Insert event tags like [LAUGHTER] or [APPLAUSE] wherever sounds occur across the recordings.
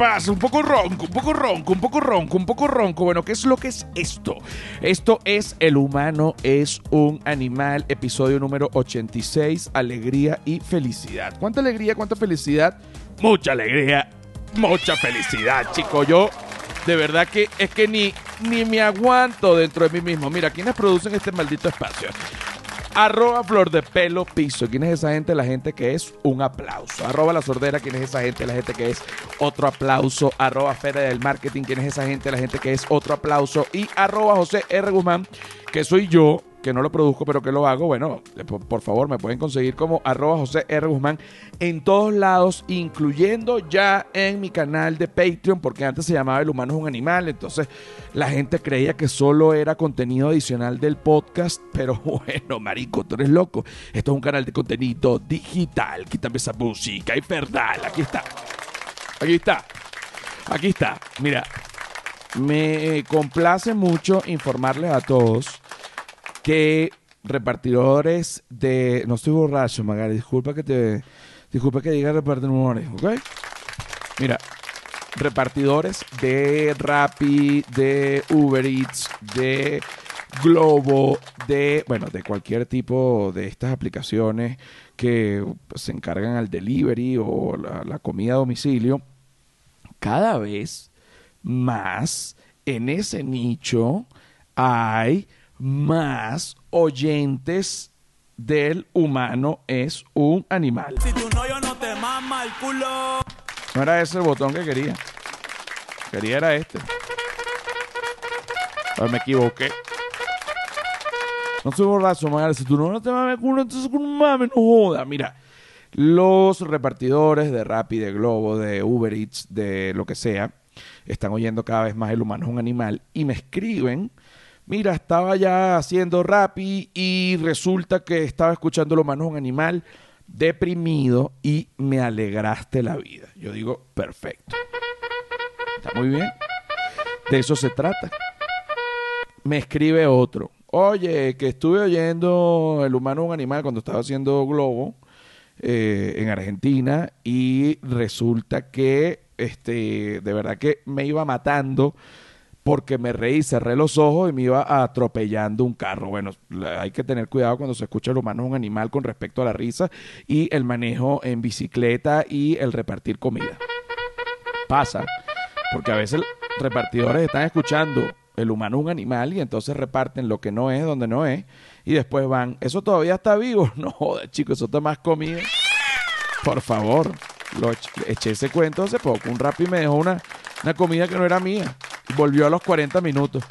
pasa? Un poco ronco, un poco ronco, un poco ronco, un poco ronco. Bueno, ¿qué es lo que es esto? Esto es El humano es un animal, episodio número 86, alegría y felicidad. ¿Cuánta alegría, cuánta felicidad? Mucha alegría, mucha felicidad, chico. Yo de verdad que es que ni, ni me aguanto dentro de mí mismo. Mira, ¿quiénes producen este maldito espacio? Arroba Flor de Pelo Piso. ¿Quién es esa gente? La gente que es un aplauso. Arroba La Sordera. ¿Quién es esa gente? La gente que es otro aplauso. Arroba Feria del Marketing. ¿Quién es esa gente? La gente que es otro aplauso. Y arroba José R. Guzmán, que soy yo, que no lo produzco, pero que lo hago, bueno, por, por, favor, me pueden conseguir como arroba José R. Guzmán en todos lados, incluyendo ya en mi canal de Patreon, porque antes se llamaba El Humano es un Animal, entonces la gente creía que solo era contenido adicional del podcast, pero [LAUGHS] bueno, marico, tú eres loco. Esto es un canal de contenido digital, quítame esa música, y verdad, aquí está. Aquí está. Aquí está. Mira, me complace mucho informarles a todos que repartidores de. No estoy borracho, Magari. Disculpa que te. Disculpa que diga repartidores, ¿ok? Mira, repartidores de Rappi, de Uber Eats, de Globo, de. Bueno, de cualquier tipo de estas aplicaciones que se encargan al delivery o la comida a domicilio. Cada vez más en ese nicho hay más oyentes del humano es un animal. Si tu novio no te mama el culo. No era ese el botón que quería. Quería era este. Pero me equivoqué. No soy borracho, madre. Si tu novio no te mama el culo, entonces con un mame, no joda. Mira, los repartidores de Rappi, de Globo, de Uber Eats, de lo que sea, están oyendo cada vez más el humano es un animal y me escriben mira, estaba ya haciendo Rappi y resulta que estaba escuchando Lo Manos un Animal deprimido y me alegraste la vida. Yo digo, perfecto. Está muy bien. De eso se trata. Me escribe otro. Oye, que estuve oyendo El humano un animal cuando estaba haciendo Globo eh, en Argentina y resulta que este, de verdad que me iba matando porque me reí, cerré los ojos y me iba atropellando un carro. Bueno, hay que tener cuidado cuando se escucha el humano es un animal con respecto a la risa y el manejo en bicicleta y el repartir comida. Pasa, porque a veces repartidores están escuchando el humano es un animal y entonces reparten lo que no es donde no es y después van, ¿eso todavía está vivo? [LAUGHS] No, joder, chicos, eso está más comida. Por favor, lo eché ese cuento hace poco. Un rap y me dejó una, una comida que no era mía. Volvió a los 40 minutos.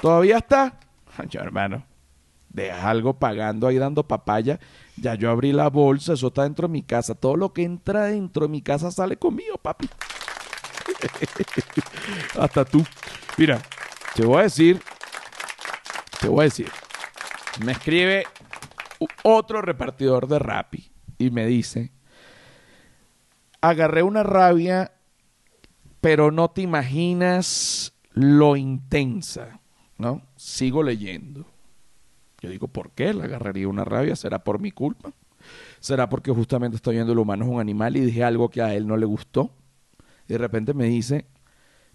¿Todavía está? Yo, hermano, deja algo pagando ahí dando papaya. Ya yo abrí la bolsa, eso está dentro de mi casa. Todo lo que entra dentro de mi casa sale conmigo, papi. [LAUGHS] Hasta tú. Mira, te voy a decir, te voy a decir. Me escribe otro repartidor de Rappi y me dice, agarré una rabia, pero no te imaginas lo intensa, ¿no? Sigo leyendo. Yo digo, ¿por qué le agarraría una rabia? ¿Será por mi culpa? ¿Será porque justamente estoy viendo el humano es un animal y dije algo que a él no le gustó? Y de repente me dice,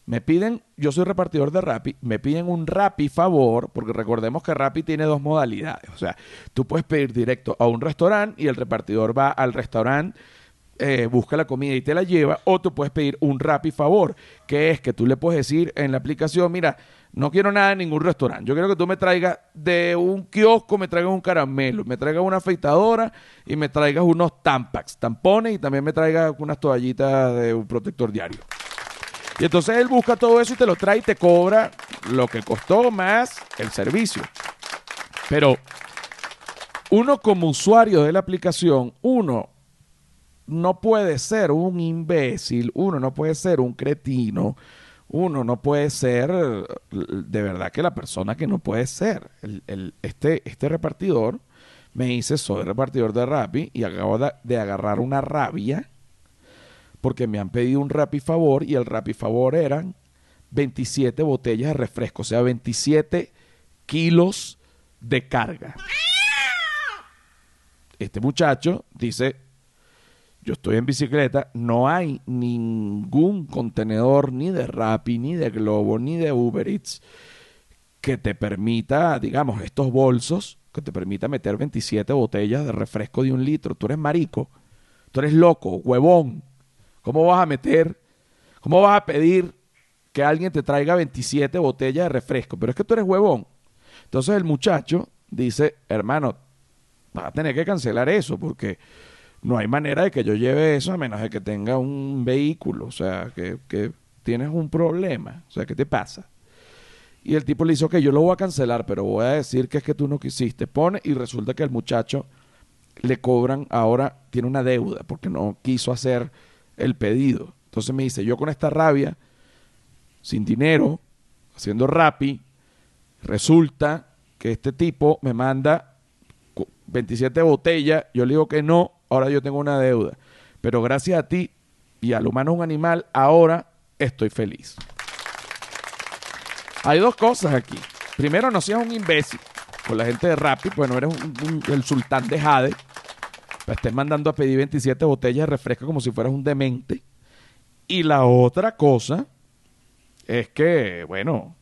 me piden, yo soy repartidor de Rappi, me piden un Rappi favor, porque recordemos que Rappi tiene dos modalidades. O sea, tú puedes pedir directo a un restaurante y el repartidor va al restaurante eh, busca la comida y te la lleva, o tú puedes pedir un Rappi favor, que es que tú le puedes decir en la aplicación, mira, no quiero nada en ningún restaurante, yo quiero que tú me traigas de un kiosco, me traigas un caramelo, me traigas una afeitadora y me traigas unos tampax, tampones y también me traigas unas toallitas de un protector diario. Y entonces él busca todo eso y te lo trae y te cobra lo que costó más el servicio. Pero uno como usuario de la aplicación, uno no puede ser un imbécil, uno no puede ser un cretino, uno no puede ser de verdad que la persona que no puede ser. El, este, este repartidor me dice, soy repartidor de Rappi y acabo de, de, agarrar una rabia porque me han pedido un Rappi favor y el Rappi favor eran 27 botellas de refresco, o sea, 27 kilos de carga. Este muchacho dice, yo estoy en bicicleta, no hay ningún contenedor ni de Rappi, ni de Globo, ni de Uber Eats que te permita, digamos, estos bolsos, que te permita meter 27 botellas de refresco de un litro. Tú eres marico, tú eres loco, huevón. ¿Cómo vas a meter, cómo vas a pedir que alguien te traiga 27 botellas de refresco? Pero es que tú eres huevón. Entonces el muchacho dice, hermano, vas a tener que cancelar eso porque no hay manera de que yo lleve eso a menos de que tenga un vehículo. O sea, que, que tienes un problema. O sea, ¿qué te pasa? Y el tipo le dice, ok, yo lo voy a cancelar, pero voy a decir que es que tú no quisiste. Pone y resulta que al muchacho le cobran, ahora tiene una deuda porque no quiso hacer el pedido. Entonces me dice, yo con esta rabia, sin dinero, haciendo rapi, resulta que este tipo me manda 27 botellas, yo le digo que no, ahora yo tengo una deuda. Pero gracias a ti y al humano un animal, ahora estoy feliz. Hay dos cosas aquí. Primero, no seas un imbécil con la gente de Rappi, pues no eres el sultán de Jade. Pues estés mandando a pedir 27 botellas de refresco como si fueras un demente. Y la otra cosa es que, bueno,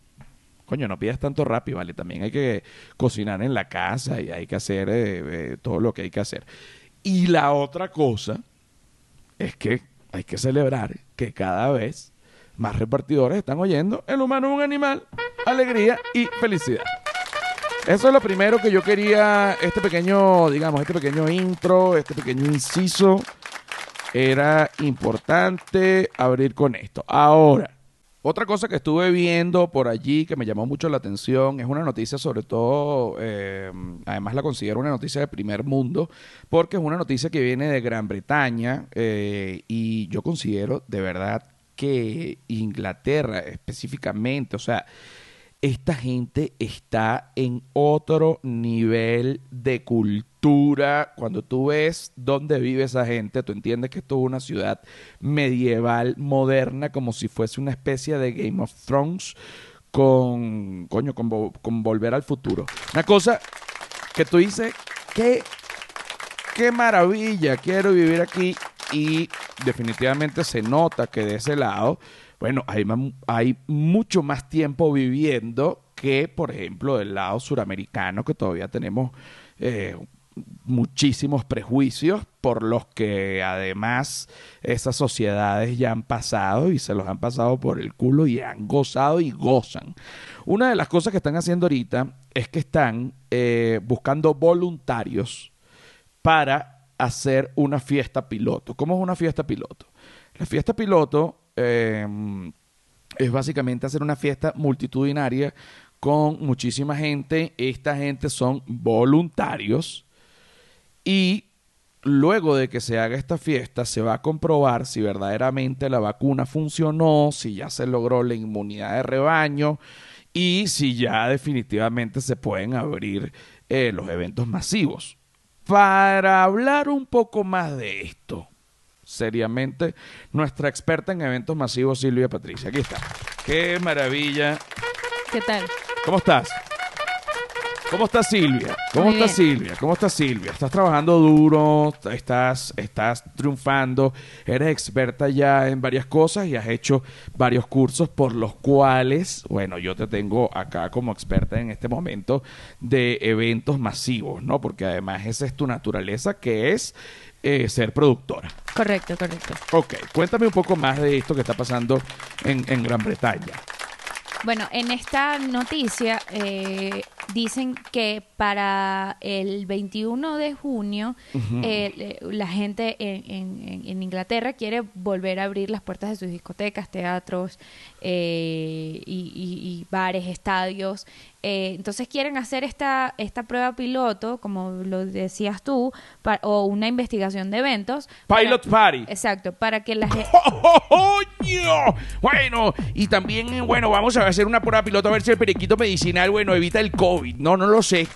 coño, no pidas tanto Rappi, ¿vale? También hay que cocinar en la casa y hay que hacer eh, eh, todo lo que hay que hacer. Y la otra cosa es que hay que celebrar que cada vez más repartidores están oyendo El humano es un animal, alegría y felicidad. Eso es lo primero que yo quería, este pequeño, digamos, este pequeño intro, este pequeño inciso, era importante abrir con esto. Ahora, otra cosa que estuve viendo por allí que me llamó mucho la atención es una noticia sobre todo, eh, además la considero una noticia de primer mundo, porque es una noticia que viene de Gran Bretaña eh, y yo considero de verdad que Inglaterra específicamente, o sea, esta gente está en otro nivel de cultura. Cuando tú ves dónde vive esa gente, tú entiendes que esto es una ciudad medieval, moderna, como si fuese una especie de Game of Thrones con, coño, con, volver al futuro. Una cosa que tú dices, qué, qué maravilla, quiero vivir aquí y definitivamente se nota que de ese lado, bueno, hay, hay mucho más tiempo viviendo que, por ejemplo, del lado suramericano, que todavía tenemos eh, muchísimos prejuicios por los que además esas sociedades ya han pasado y se los han pasado por el culo y han gozado y gozan. Una de las cosas que están haciendo ahorita es que están eh, buscando voluntarios para hacer una fiesta piloto. ¿Cómo es una fiesta piloto? La fiesta piloto em, es básicamente hacer una fiesta multitudinaria con muchísima gente. Esta gente son voluntarios y luego de que se haga esta fiesta se va a comprobar si verdaderamente la vacuna funcionó, si ya se logró la inmunidad de rebaño y si ya definitivamente se pueden abrir eh, los eventos masivos para hablar un poco más de esto, seriamente, nuestra experta en eventos masivos, Silvia Patricia. Aquí está. Qué maravilla. ¿Qué tal? ¿Cómo estás? ¿Cómo estás Silvia? ¿Cómo estás Silvia? ¿Cómo estás Silvia? Estás trabajando duro, estás, estás triunfando, eres experta ya en varias cosas y has hecho varios cursos por los cuales, bueno, yo te tengo acá como experta en este momento de eventos masivos, ¿no? Porque además esa es tu naturaleza, que es eh, ser productora. Correcto, correcto. Ok, cuéntame un poco más de esto que está pasando en, en Gran Bretaña. Bueno, en esta noticia eh, dicen que para el 21 de junio eh, la gente en, Inglaterra quiere volver a abrir las puertas de sus discotecas, teatros eh, y, bares, estadios. Entonces quieren hacer esta, esta prueba piloto, como lo decías tú, o una investigación de eventos. Pilot Party. Exacto, para que la gente... Bueno, y también, bueno, vamos a hacer una prueba piloto a ver si el periquito medicinal, bueno, evita el COVID. No, no lo sé.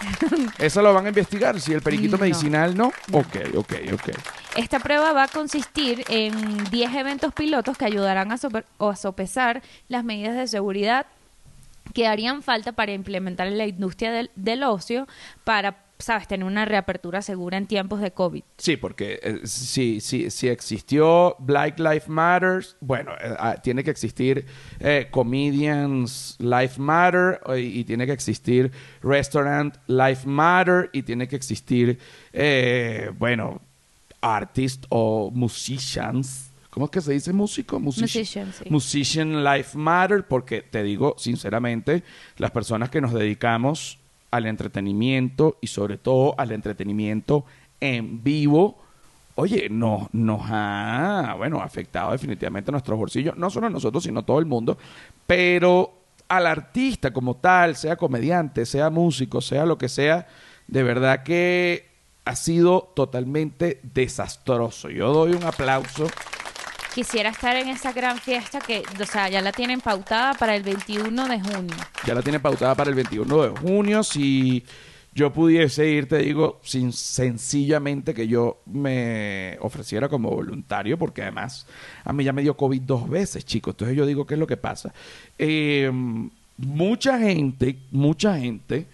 [LAUGHS] Eso lo van a investigar, si el periquito medicinal no. Ok, ok, ok. Esta prueba va a consistir en 10 eventos pilotos que ayudarán a, a sopesar las medidas de seguridad que harían falta para implementar en la industria del, del ocio para sabes, tener una reapertura segura en tiempos de COVID. Sí, porque eh, si, si, existió Black Lives Matters, bueno, eh, ah, tiene que existir eh, Comedians Life Matter eh, y, tiene que existir Restaurant Life Matter y tiene que existir, eh, bueno, Artists o Musicians. ¿Cómo es que se dice músico? Musici- Musician, sí. Musician Life Matter, porque te digo sinceramente, las personas que nos dedicamos al entretenimiento y sobre todo al entretenimiento en vivo, oye, nos, nos ha, bueno, afectado definitivamente nuestros bolsillos, no solo a nosotros, sino a todo el mundo, pero al artista como tal, sea comediante, sea músico, sea lo que sea, de verdad que ha sido totalmente desastroso. Yo doy un aplauso. Quisiera estar en esa gran fiesta que, o sea, ya la tienen pautada para el 21 de junio. Ya la tiene pautada para el 21 de junio. Si yo pudiese ir, te digo, sin, sencillamente que yo me ofreciera como voluntario, porque además a mí ya me dio COVID dos veces, chicos. Entonces yo digo, ¿qué es lo que pasa? Eh, mucha gente, mucha gente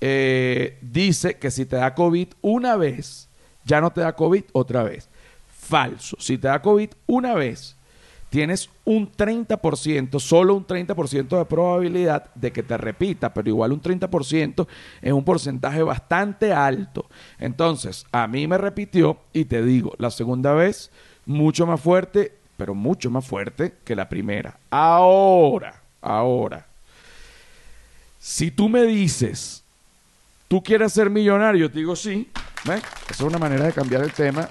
eh, dice que si te da COVID una vez, ya no te da COVID otra vez. Falso. Si te da COVID una vez, tienes un 30%, solo un 30% de probabilidad de que te repita, pero igual un 30% es un porcentaje bastante alto. Entonces, a mí me repitió y te digo, la segunda vez, mucho más fuerte, pero mucho más fuerte que la primera. Ahora, ahora, si tú me dices, tú quieres ser millonario, te digo sí. Esa es una manera de cambiar el tema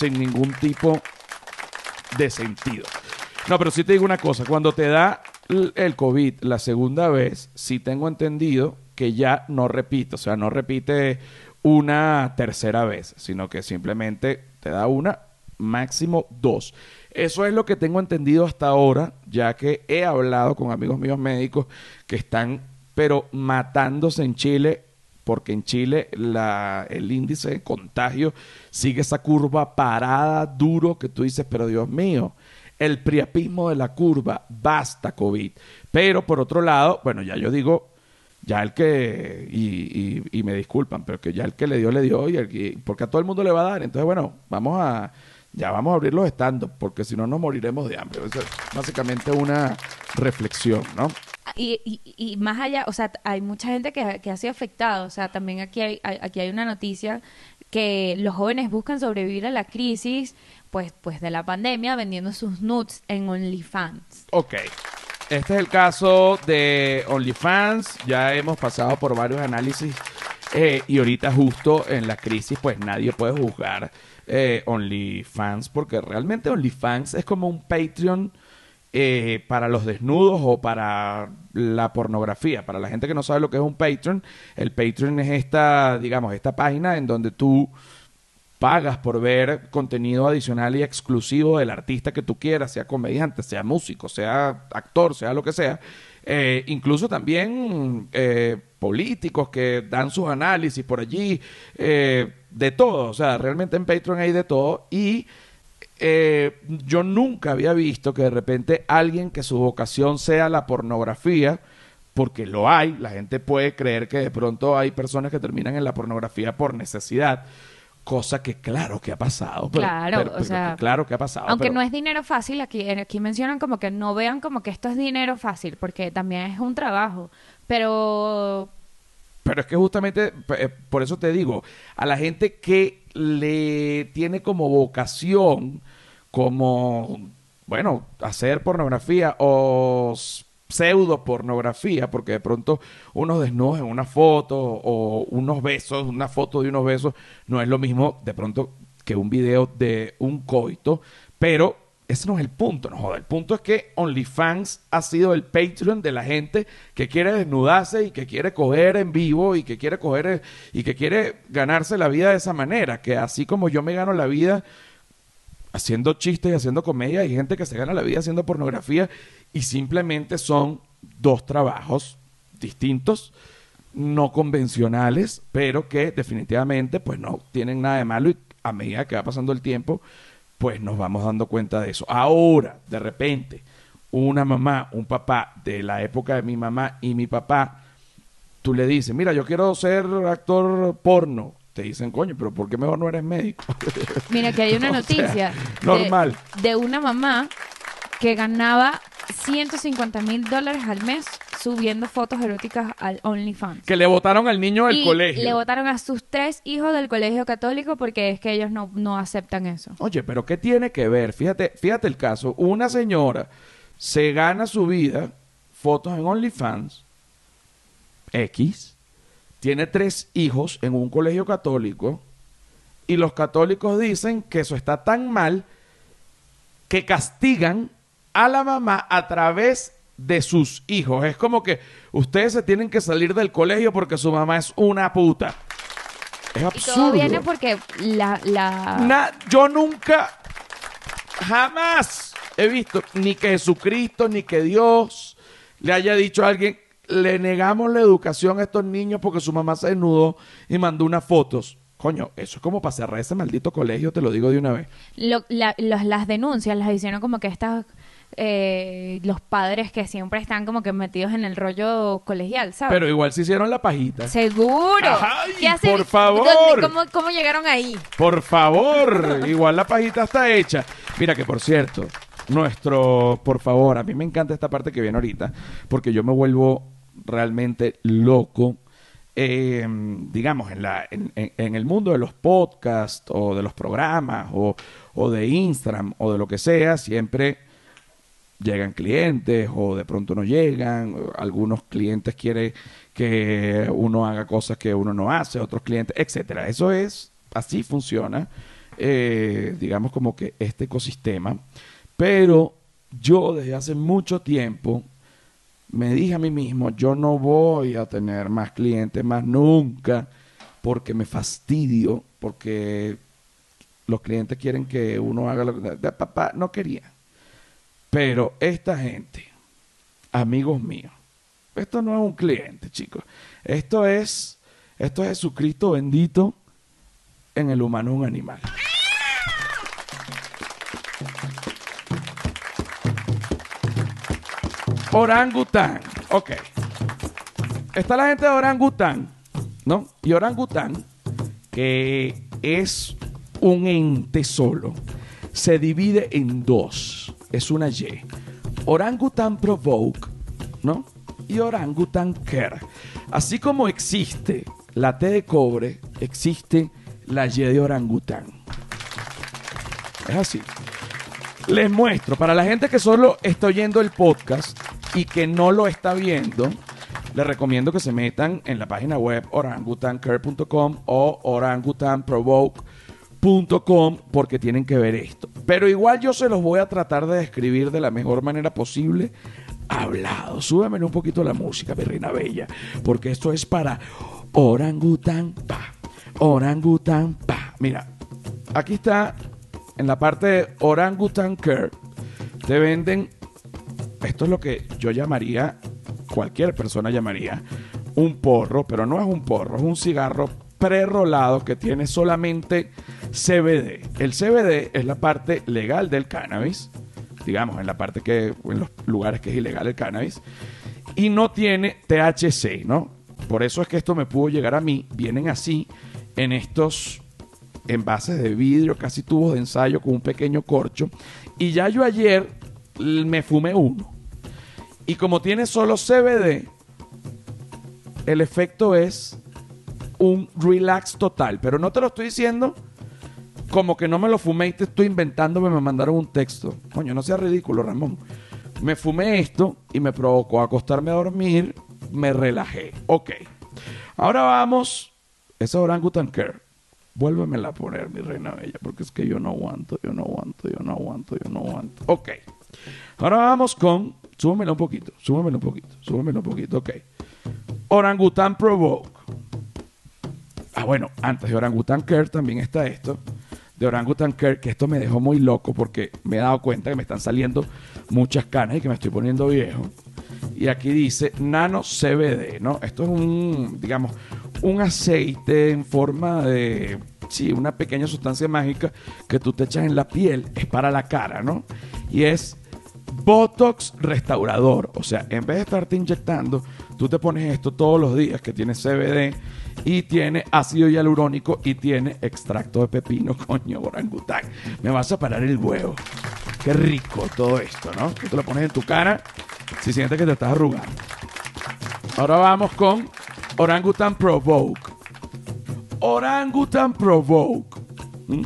sin ningún tipo de sentido. No, pero sí te digo una cosa, cuando te da el COVID la segunda vez, sí tengo entendido que ya no repite, o sea, no repite una tercera vez, sino que simplemente te da una, máximo dos. Eso es lo que tengo entendido hasta ahora, ya que he hablado con amigos míos médicos que están, pero matándose en Chile porque en Chile la, el índice de contagio sigue esa curva parada, duro, que tú dices, pero Dios mío, el priapismo de la curva, basta COVID. Pero por otro lado, bueno, ya yo digo, ya el que, y, y- y me disculpan, pero que ya el que le dio, le dio, y el que- porque a todo el mundo le va a dar. Entonces, bueno, vamos a, ya vamos a abrir los estandos, porque si no nos moriremos de hambre. Eso es básicamente una reflexión, ¿no? Y, y, y más allá, o sea, hay mucha gente que, que ha sido afectada. O sea, también aquí hay, aquí hay una noticia que los jóvenes buscan sobrevivir a la crisis, pues, pues de la pandemia, vendiendo sus nudes en OnlyFans. Ok. Este es el caso de OnlyFans. Ya hemos pasado por varios análisis. eh, y ahorita justo en la crisis, pues nadie puede juzgar eh, OnlyFans porque realmente OnlyFans es como un Patreon eh, para los desnudos o para la pornografía. Para la gente que no sabe lo que es un Patreon, el Patreon es esta, digamos, esta página en donde tú pagas por ver contenido adicional y exclusivo del artista que tú quieras, sea comediante, sea músico, sea actor, sea lo que sea. Eh, incluso también eh, políticos que dan sus análisis por allí, eh, de todo. O sea, realmente en Patreon hay de todo. Y eh, yo nunca había visto que de repente alguien que su vocación sea la pornografía, porque lo hay, la gente puede creer que de pronto hay personas que terminan en la pornografía por necesidad, cosa que claro que ha pasado. pero- Claro, pero- o pero sea, que claro que ha pasado. Aunque pero- no es dinero fácil, aquí, aquí mencionan como que no vean como que esto es dinero fácil, porque también es un trabajo. Pero Pero es que justamente, eh, por eso te digo, a la gente que le tiene como vocación, como, bueno, hacer pornografía o pseudo pornografía, porque de pronto unos desnudos en una foto o unos besos, una foto de unos besos, no es lo mismo de pronto que un video de un coito, pero ese no es el punto, no joda. El punto es que OnlyFans ha sido el Patreon de la gente que quiere desnudarse y que quiere coger en vivo y que quiere coger y que quiere ganarse la vida de esa manera. Que así como yo me gano la vida haciendo chistes y haciendo comedia, hay gente que se gana la vida haciendo pornografía y simplemente son dos trabajos distintos, no convencionales, pero que definitivamente pues no tienen nada de malo y a medida que va pasando el tiempo, pues nos vamos dando cuenta de eso. Ahora, de repente, una mamá, un papá de la época de mi mamá y mi papá, tú le dices, mira, yo quiero ser actor porno. Te dicen, coño, pero ¿por qué mejor no eres médico? [LAUGHS] Mira, que hay una [LAUGHS] sea, noticia de- normal. De, una mamá que ganaba 150 mil dólares al mes subiendo fotos eróticas al OnlyFans. que le votaron al niño del y colegio. le votaron a sus tres hijos del colegio católico porque es que ellos no, no aceptan eso. Oye, pero ¿qué tiene que ver? Fíjate, fíjate el caso. Una señora se gana su vida, fotos en OnlyFans, X, tiene tres hijos en un colegio católico, y los católicos dicen que eso está tan mal que castigan a la mamá a través de sus hijos. Es como que ustedes se tienen que salir del colegio porque su mamá es una puta. Es Y absurdo. todo viene porque la... la... Na- yo nunca, jamás he visto ni que Jesucristo ni que Dios le haya dicho a alguien, le negamos la educación a estos niños porque su mamá se desnudó y mandó unas fotos. Coño, eso es como para cerrar ese maldito colegio, te lo digo de una vez. lo- la- los- las denuncias las hicieron como que estas eh, los padres que siempre están como que metidos en el rollo colegial, ¿sabes? Pero igual se hicieron la pajita. Seguro. Ay, ¿Qué hacen? por favor. ¿Dónde- ¿Cómo, cómo llegaron ahí? Por favor, igual la pajita está hecha. Mira que por cierto, nuestro, por favor, a mí me encanta esta parte que viene ahorita, porque yo me vuelvo realmente loco. eh, digamos, en, la, en, el mundo de los podcasts o de los programas o, o de Instagram o de lo que sea, siempre llegan clientes o de pronto no llegan. Algunos clientes quieren que uno haga cosas que uno no hace, otros clientes, etcétera. Eso es, así funciona, eh, digamos como que este ecosistema. Pero yo desde hace mucho tiempo me dije a mí mismo, yo no voy a tener más clientes más nunca porque me fastidio, porque los clientes quieren que uno haga lo que... Papá, no quería. Pero esta gente, amigos míos, esto no es un cliente, chicos. Esto es, esto es Jesucristo bendito en el humano un animal. Orangután. Ok. Está la gente de orangután, ¿no? Y orangután, que es un ente solo, se divide en dos. Es una Y. Orangutan Provoke, ¿no? Y Orangutan Care. Así como existe la T de cobre, existe la Y de orangután. Es así. Les muestro, para la gente que solo está oyendo el podcast y que no lo está viendo, les recomiendo que se metan en la página web orangutancare.com o orangutanprovoke.com porque tienen que ver esto. Pero igual yo se los voy a tratar de describir de la mejor manera posible hablado. Súbeme un poquito la música, mi reina bella, porque esto es para orangutan pa. Orangutan pa. Mira, aquí está en la parte de Orangutan Care. Te venden, esto es lo que yo llamaría, cualquier persona llamaría, un porro, pero no es un porro, es un cigarro prerolado que tiene solamente CBD. El CBD es la parte legal del cannabis, digamos, en la parte que, en los lugares que es ilegal el cannabis, y no tiene THC, ¿no? Por eso es que esto me pudo llegar a mí, vienen así en estos envases de vidrio, casi tubos de ensayo con un pequeño corcho. Y ya yo ayer me fumé uno. Y como tiene solo CBD, el efecto es un relax total. Pero no te lo estoy diciendo como que no me lo fumé y te estoy inventando, me mandaron un texto. Coño, no sea ridículo, Ramón. Me fumé esto y me provocó acostarme a dormir, me relajé. Ok. Ahora vamos. Esa orangutan care. Vuélvemela a poner, mi reina bella, porque es que yo no aguanto, yo no aguanto, yo no aguanto, yo no aguanto. Ok. Ahora vamos con. Súbemela un poquito, súbemela un poquito, súbemela un poquito, ok. Orangutan Provoke. Ah, bueno, antes de Orangutan Care también está esto. De Orangutan Care, que esto me dejó muy loco porque me he dado cuenta que me están saliendo muchas canas y que me estoy poniendo viejo. Y aquí dice nano CBD, ¿no? Esto es un, digamos, un aceite en forma de, sí, una pequeña sustancia mágica que tú te echas en la piel, es para la cara, ¿no? Y es Botox restaurador. O sea, en vez de estarte inyectando, Tú te pones esto todos los días, que tiene CBD y tiene ácido hialurónico y tiene extracto de pepino, [LAUGHS] coño, orangután. Me vas a parar el huevo. Qué rico todo esto, ¿no? Tú te lo pones en tu cara si sientes que te estás arrugando. Ahora vamos con Orangutan Provoke. Orangutan Provoke. ¿Mm?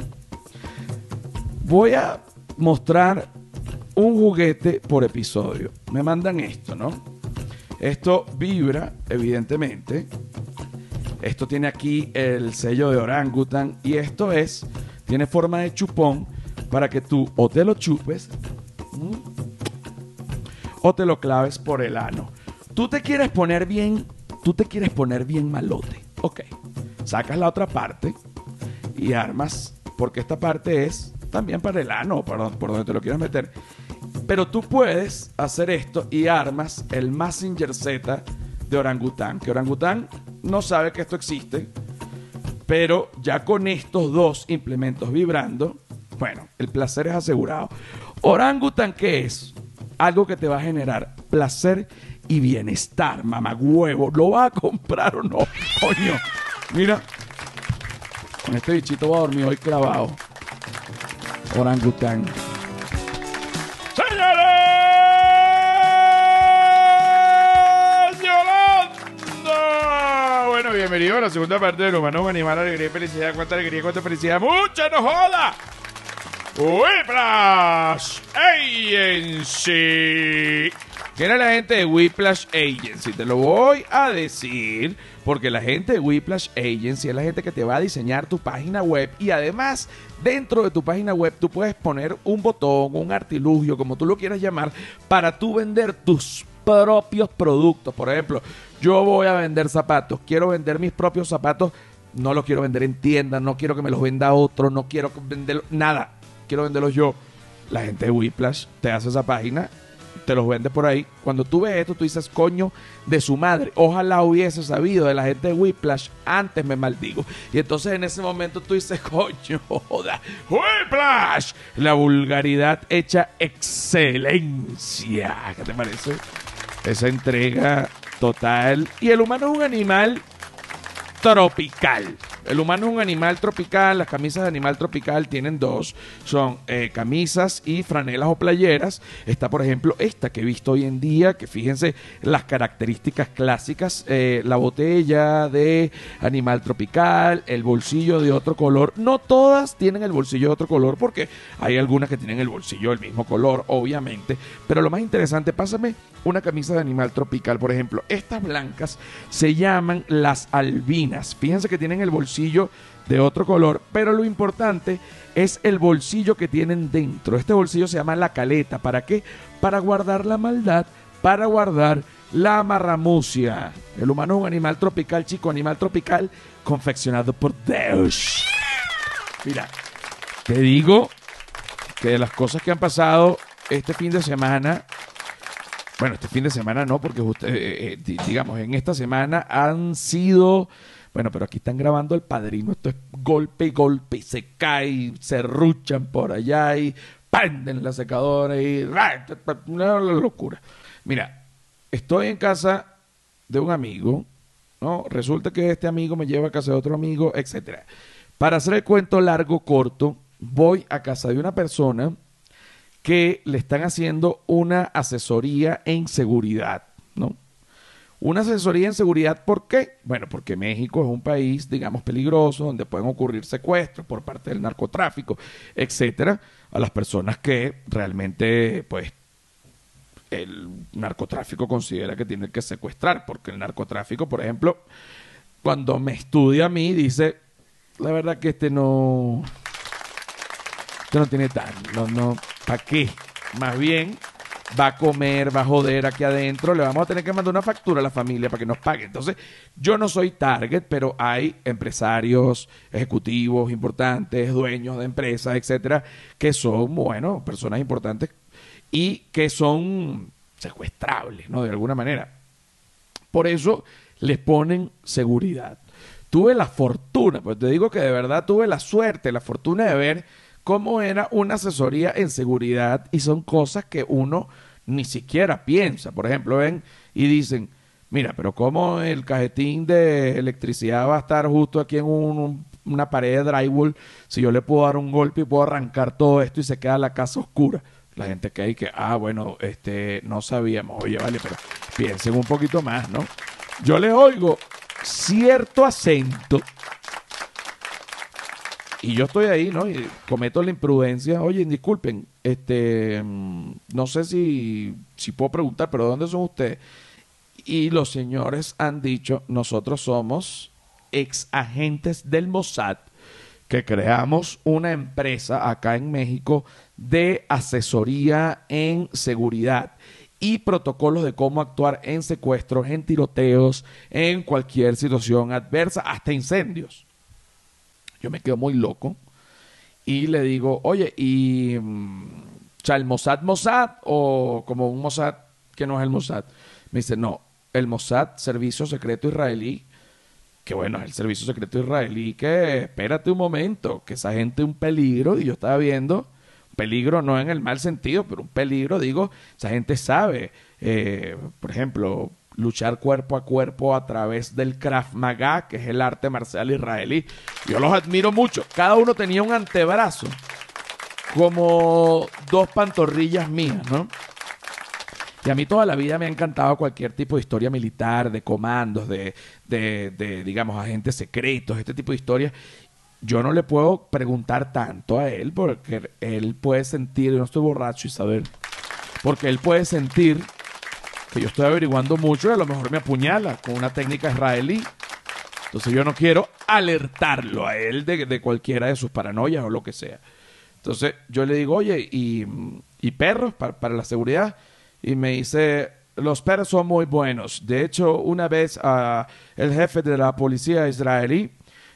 Voy a mostrar un juguete por episodio. Me mandan esto, ¿no? Esto vibra, evidentemente. Esto tiene aquí el sello de orangutan y esto es, tiene forma de chupón para que tú o te lo chupes o te lo claves por el ano. Tú te quieres poner bien, tú te quieres poner bien malote. Ok, sacas la otra parte y armas, porque esta parte es también para el ano, donde, por donde te lo quieras meter. Pero tú puedes hacer esto y armas el Messenger Z de orangután. Que orangután no sabe que esto existe, pero ya con estos dos implementos vibrando, bueno, el placer es asegurado. Orangután, ¿qué es? Algo que te va a generar placer y bienestar, mamagüevo. ¿Lo vas a comprar o no? Coño, mira, con este bichito voy a dormir hoy clavado. Orangután. Bienvenido a la segunda parte del humano animal, alegría y felicidad. ¿Cuánta alegría, cuánta felicidad? ¡Mucha no joda! Whiplash Agency. ¿Quién es la gente de Whiplash Agency? Te lo voy a decir porque la gente de Whiplash Agency es la gente que te va a diseñar tu página web y además dentro de tu página web tú puedes poner un botón, un artilugio, como tú lo quieras llamar, para tú vender tus propios productos. Por ejemplo, yo voy a vender zapatos, quiero vender mis propios zapatos, no los quiero vender en tiendas, no quiero que me los venda otro, no quiero vender nada, quiero venderlos yo. La gente de Whiplash te hace esa página te los vende por ahí. Cuando tú ves esto, tú dices, coño, de su madre. Ojalá hubiese sabido de la gente de Whiplash, antes me maldigo. Y entonces en ese momento tú dices, [LAUGHS] coño, joda, Whiplash. La vulgaridad hecha excelencia. ¿Qué te parece? Esa entrega total. Y el humano es un animal tropical. El humano es un animal tropical. Las camisas de animal tropical tienen dos. Son eh, camisas y franelas o playeras. Está, por ejemplo, esta que he visto hoy en día, que fíjense las características clásicas. eh, la botella de animal tropical, el bolsillo de otro color. No todas tienen el bolsillo de otro color porque hay algunas que tienen el bolsillo del mismo color, obviamente. Pero lo más interesante, pásame una camisa de animal tropical, por ejemplo. Estas blancas se llaman las albinas. Fíjense que tienen el bolsillo de otro color, pero lo importante es el bolsillo que tienen dentro. Este bolsillo se llama la caleta. ¿Para qué? Para guardar la maldad, para guardar la marramucia. El humano es un animal tropical, chico, animal tropical confeccionado por Deus. Mira, te digo que de las cosas que han pasado este fin de semana, bueno, este fin de semana no, porque usted, eh, eh, di- digamos, en esta semana han sido, bueno, pero aquí están grabando el padrino, esto es golpe y golpe, y se cae, se ruchan por allá, y prenden la secadora, y una locura. Mira, estoy en casa de un amigo, ¿no? Resulta que este amigo me lleva a casa de otro amigo, etcétera. Para hacer el cuento largo, corto, voy a casa de una persona que le están haciendo una asesoría en seguridad, ¿no? Una asesoría en seguridad, ¿por qué? Bueno, porque México es un país, digamos, peligroso, donde pueden ocurrir secuestros por parte del narcotráfico, etcétera, a las personas que realmente, pues, el narcotráfico considera que tiene que secuestrar, porque el narcotráfico, por ejemplo, cuando me estudia a mí, dice, la verdad que este no, este no tiene tan, no, no, ¿para qué? Más bien va a comer, va a joder aquí adentro, le vamos a tener que mandar una factura a la familia para que nos pague. Entonces, yo no soy target, pero hay empresarios, ejecutivos importantes, dueños de empresas, etcétera, que son, bueno, personas importantes y que son secuestrables, ¿no? De alguna manera. Por eso les ponen seguridad. Tuve la fortuna, pues te digo que de verdad tuve la suerte, la fortuna de ver cómo era una asesoría en seguridad y son cosas que uno ni siquiera piensa. Por ejemplo, ven y dicen, mira, pero ¿cómo el cajetín de electricidad va a estar justo aquí en un- una pared de drywall si yo le puedo dar un golpe y puedo arrancar todo esto y se queda la casa oscura? La gente que hay que, ah, bueno, este, no sabíamos. Oye, vale, pero piensen un poquito más, ¿no? Yo les oigo cierto acento y yo estoy ahí, ¿no? Y cometo la imprudencia. Oye, disculpen, este, mm, no sé si, si puedo preguntar, pero ¿dónde son ustedes? Y los señores han dicho, nosotros somos ex agentes del Mossad, que creamos una empresa acá en México de asesoría en seguridad y protocolos de cómo actuar en secuestros, en tiroteos, en cualquier situación adversa, hasta incendios. Yo me quedo muy loco y le digo, oye, ¿y o sea, el Mossad Mossad o como un Mossad que no es el Mossad? Me dice, no, el Mossad, Servicio Secreto Israelí, que bueno, es el Servicio Secreto Israelí, que espérate un momento, que esa gente es un peligro y yo estaba viendo, peligro no en el mal sentido, pero un peligro, digo, esa gente sabe, eh, por ejemplo, luchar cuerpo a cuerpo a través del Krav Maga, que es el arte marcial israelí. Yo los admiro mucho. Cada uno tenía un antebrazo, como dos pantorrillas mías, ¿no? Y a mí toda la vida me ha encantado cualquier tipo de historia militar, de comandos, de, de, digamos, agentes secretos, este tipo de historias. Yo no le puedo preguntar tanto a él porque él puede sentir, yo no estoy borracho, Isabel, porque él puede sentir yo estoy averiguando mucho y a lo mejor me apuñala con una técnica israelí. Entonces yo no quiero alertarlo a él de, de cualquiera de sus paranoias o lo que sea. Entonces yo le digo, oye, ¿y, y perros para, para la seguridad? Y me dice, los perros son muy buenos. De hecho, una vez ah, el jefe de la policía israelí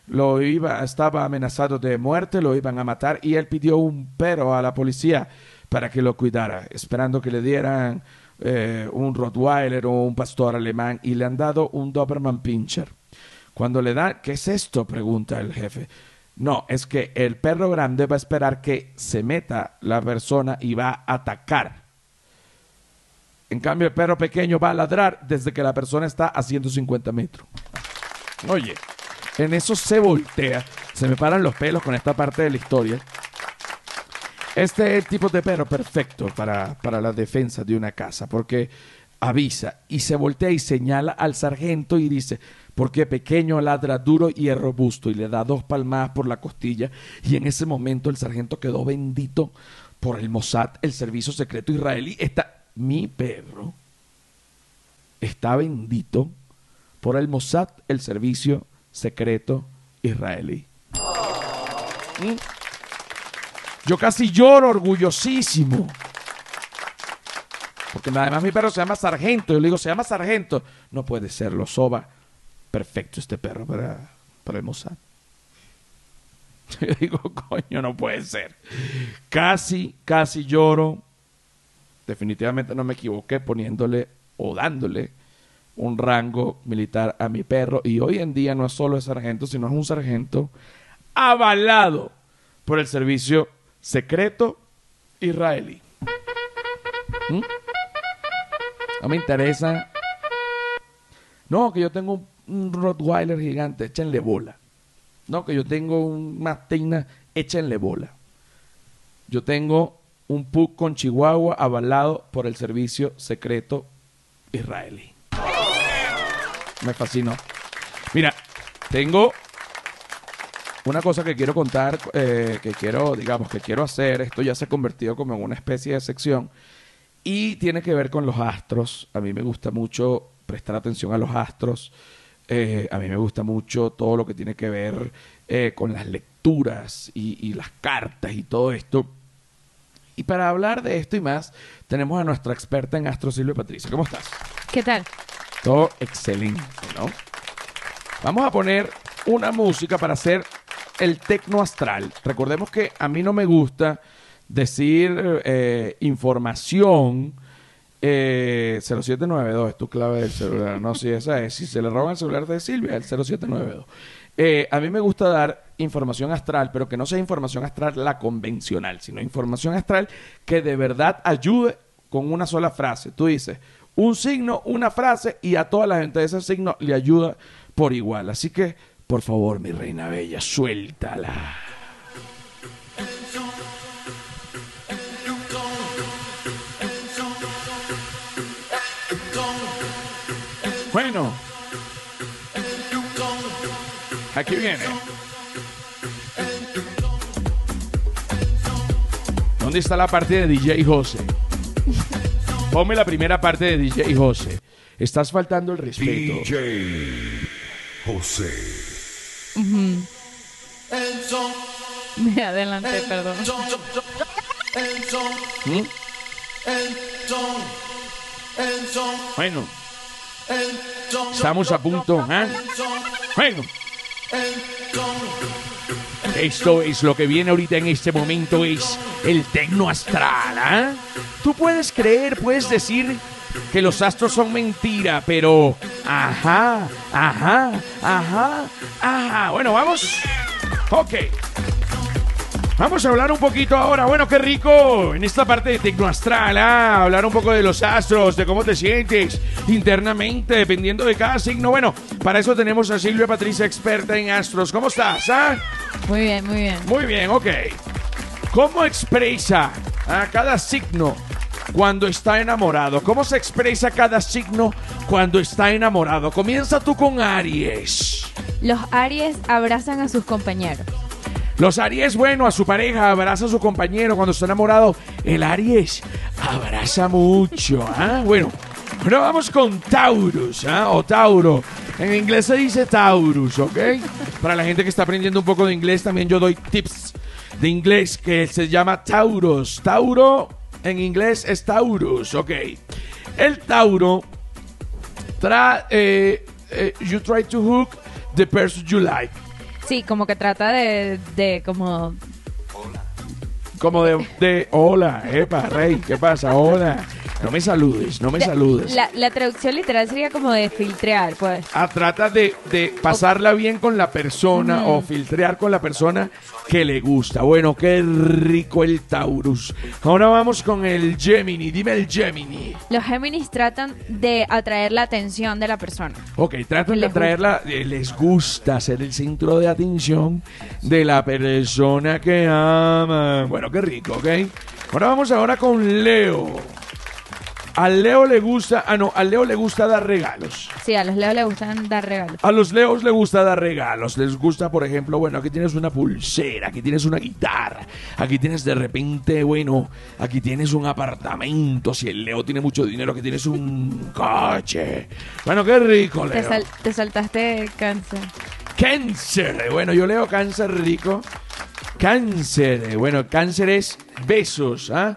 lo iba, estaba amenazado de muerte, lo iban a matar y él pidió un perro a la policía para que lo cuidara, esperando que le dieran eh, un Rottweiler o un pastor alemán y le han dado un Doberman Pinscher. Cuando le dan, ¿qué es esto? pregunta el jefe. No, es que el perro grande va a esperar que se meta la persona y va a atacar. En cambio, el perro pequeño va a ladrar desde que la persona está a 150 metros. Oye, en eso se voltea. Se me paran los pelos con esta parte de la historia. Este tipo de perro perfecto para, para la defensa de una casa, porque avisa y se voltea y señala al sargento y dice, porque pequeño ladra duro y es robusto y le da dos palmadas por la costilla y en ese momento el sargento quedó bendito por el Mossad, el servicio secreto israelí. Está mi perro está bendito por el Mossad, el servicio secreto israelí. ¿Mm? Yo casi lloro orgullosísimo. Porque además mi perro se llama Sargento. Yo le digo, se llama Sargento. No puede ser, lo soba. Perfecto este perro para, para el. [LAUGHS] Yo digo, coño, no puede ser. Casi, casi lloro. Definitivamente no me equivoqué poniéndole o dándole un rango militar a mi perro. Y hoy en día no es solo el sargento, sino es un sargento avalado por el servicio secreto israelí. ¿Mm? No me interesa. No, que yo tengo un, Rottweiler gigante, échenle bola. No, que yo tengo un Mastina, échenle bola. Yo tengo un Pug con Chihuahua avalado por el servicio secreto israelí. Me fascinó. Mira, tengo una cosa que quiero contar, eh, que quiero, digamos, que quiero hacer. Esto ya se ha convertido como en una especie de sección y tiene que ver con los astros. A mí me gusta mucho prestar atención a los astros. Eh, a mí me gusta mucho todo lo que tiene que ver eh, con las lecturas y, y las cartas y todo esto. Y para hablar de esto y más, tenemos a nuestra experta en astro, Silvia Patricia. ¿Cómo estás? ¿Qué tal? Todo excelente, ¿no? Vamos a poner una música para hacer el tecno astral. Recordemos que a mí no me gusta decir eh, información. Eh, 0792 es tu clave del celular. No, si esa es. Si se le roban el celular de Silvia, el 0792. Eh, a mí me gusta dar información astral, pero que no sea información astral la convencional, sino información astral que de verdad ayude con una sola frase. Tú dices, un signo, una frase y a toda la gente de ese signo le ayuda por igual. Así que, por favor, mi reina bella, suéltala. Bueno, aquí viene. ¿Dónde está la parte de DJ José? Ponme la primera parte de DJ José. Estás faltando el respeto. DJ José. Me adelanté, perdón. ¿Mm? Bueno, estamos a punto. ¿ah? Bueno, esto es lo que viene ahorita en este momento, es el tecno astral. ¿ah? Tú puedes creer, puedes decir que los astros son mentira, pero... Ajá, ajá, ajá, ajá. Bueno, vamos. Ok. Vamos a hablar un poquito ahora, bueno, qué rico, en esta parte de Tecno Astral, ah, hablar un poco de los astros, de cómo te sientes internamente, dependiendo de cada signo. Bueno, para eso tenemos a Silvia Patricia, experta en astros. ¿Cómo estás? Ah? Muy bien, muy bien. Muy bien, ok. ¿Cómo expresa a cada signo cuando está enamorado? ¿Cómo se expresa cada signo cuando está enamorado? Comienza tú con Aries. Los Aries abrazan a sus compañeros. Los Aries, bueno, a su pareja, abraza a su compañero cuando está enamorado. El Aries abraza mucho, ¿ah? Bueno, ahora vamos con Taurus, ¿ah? O Tauro. En inglés se dice Taurus, ¿ok? Para la gente que está aprendiendo un poco de inglés, también yo doy tips de inglés que se llama Taurus. Tauro en inglés es Taurus, ¿ok? El Tauro tra eh, eh, you try to hook the person you like. Sí, como que trata de, de como... Como de, de hola, epa, rey, ¿qué pasa? Hola. No me saludes, no me de- saludes. La, la traducción literal sería como de filtrear, pues. Ah, trata de, de pasarla bien con la persona o filtrear con la persona que le gusta. Bueno, qué rico el Taurus. Ahora vamos con el Gemini. Dime el Gemini. Los Géminis tratan de atraer la atención de la persona. Ok, tratan de Les atraerla. eh, Les gusta ser el centro de atención de la persona que ama. Bueno, qué rico, ok. Ahora vamos ahora con Leo. Al Leo le gusta, ah no, al Leo le gusta dar regalos. Sí, a los Leos les gustan dar regalos. A los leos les gusta dar regalos. Les gusta, por ejemplo, bueno, aquí tienes una pulsera, aquí tienes una guitarra, aquí tienes de repente, bueno, aquí tienes un apartamento. Si el leo tiene mucho dinero, aquí tienes un coche. Bueno, qué rico, Te, Leo. sal- te saltaste cáncer. Cáncer. Bueno, yo leo cáncer rico. Cáncer. Bueno, cáncer es besos, ¿ah?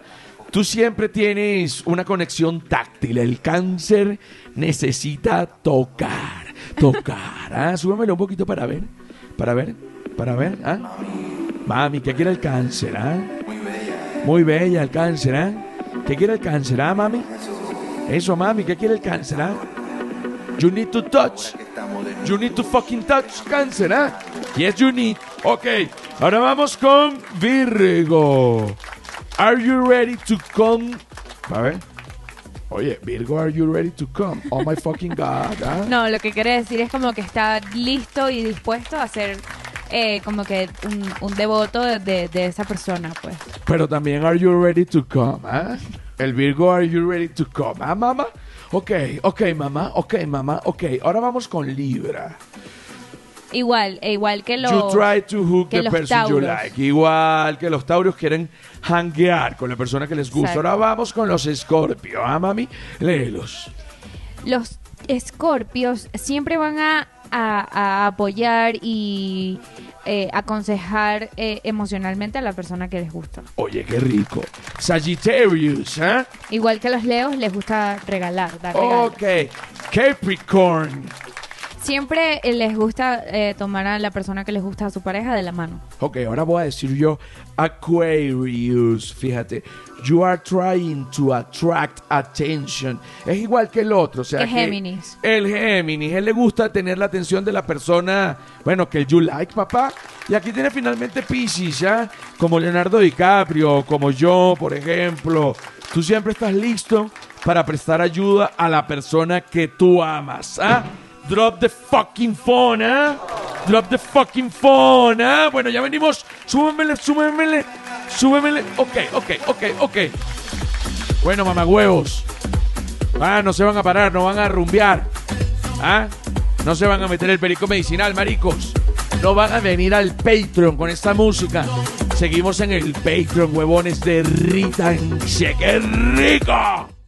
Tú siempre tienes una conexión táctil. El cáncer necesita tocar, tocar. [LAUGHS] ¿ah? Súbamelo un poquito para ver, para ver, para ver. ¿ah? Mami, ¿qué quiere el cáncer? ¿ah? Muy bella el cáncer, ¿ah? ¿Qué quiere el cáncer, ah, mami? Eso, mami, ¿qué quiere el cáncer, ah? You need to touch. You need to fucking touch cáncer, ¿ah? Yes, you need. Ok, ahora vamos con Virgo. Are you ready to come? A ver. Oye, Virgo, are you ready to come? Oh my fucking God. ¿ah? No, lo que quiere decir es como que está listo y dispuesto a ser eh, como que un, un devoto de, de- de esa persona, pues. Pero también, are you ready to come? ¿ah? El Virgo, are you ready to come? ¿Ah, mamá? Ok, ok, mamá, ok, mamá, ok. Ahora vamos con Libra. Igual, e igual que los... you try to hook que the los person you tauros. like. Igual que los tauros quieren hanguear con la persona que les gusta. Exacto. Ahora vamos con los escorpio. ¿Ah, mami? Léelos. los escorpios siempre van a, a- a apoyar y eh, aconsejar eh, emocionalmente a la persona que les gusta. Oye, qué rico. Sagittarius, ¿ah? Igual que a los leos les gusta regalar, dar regalos. Ok. Capricorn. Siempre eh, les gusta eh, tomar a la persona que les gusta a su pareja de la mano. Ok, ahora voy a decir yo Aquarius. Fíjate. You are trying to attract attention. Es igual que el otro. O sea, Que que Géminis. El Géminis. Él le gusta tener la atención de la persona, bueno, que el you like, papá. Y aquí tiene finalmente Pisces, ¿ya? Como Leonardo DiCaprio, como yo, por ejemplo. Tú siempre estás listo para prestar ayuda a la persona que tú amas. ¿ah? Drop the fucking phone, ¿ah? Drop the fucking phone, ¿ah? Bueno, ya venimos. Súbemele, súbemele, súbemele. Ok, ok, ok, ok. Bueno, mamagüevos. Ah, no se van a parar, no van a rumbear. ¿Ah? No se van a meter el perico medicinal, maricos. No van a venir al Patreon con esta música. Seguimos en el Patreon, huevones de Rita. ¡Qué rico!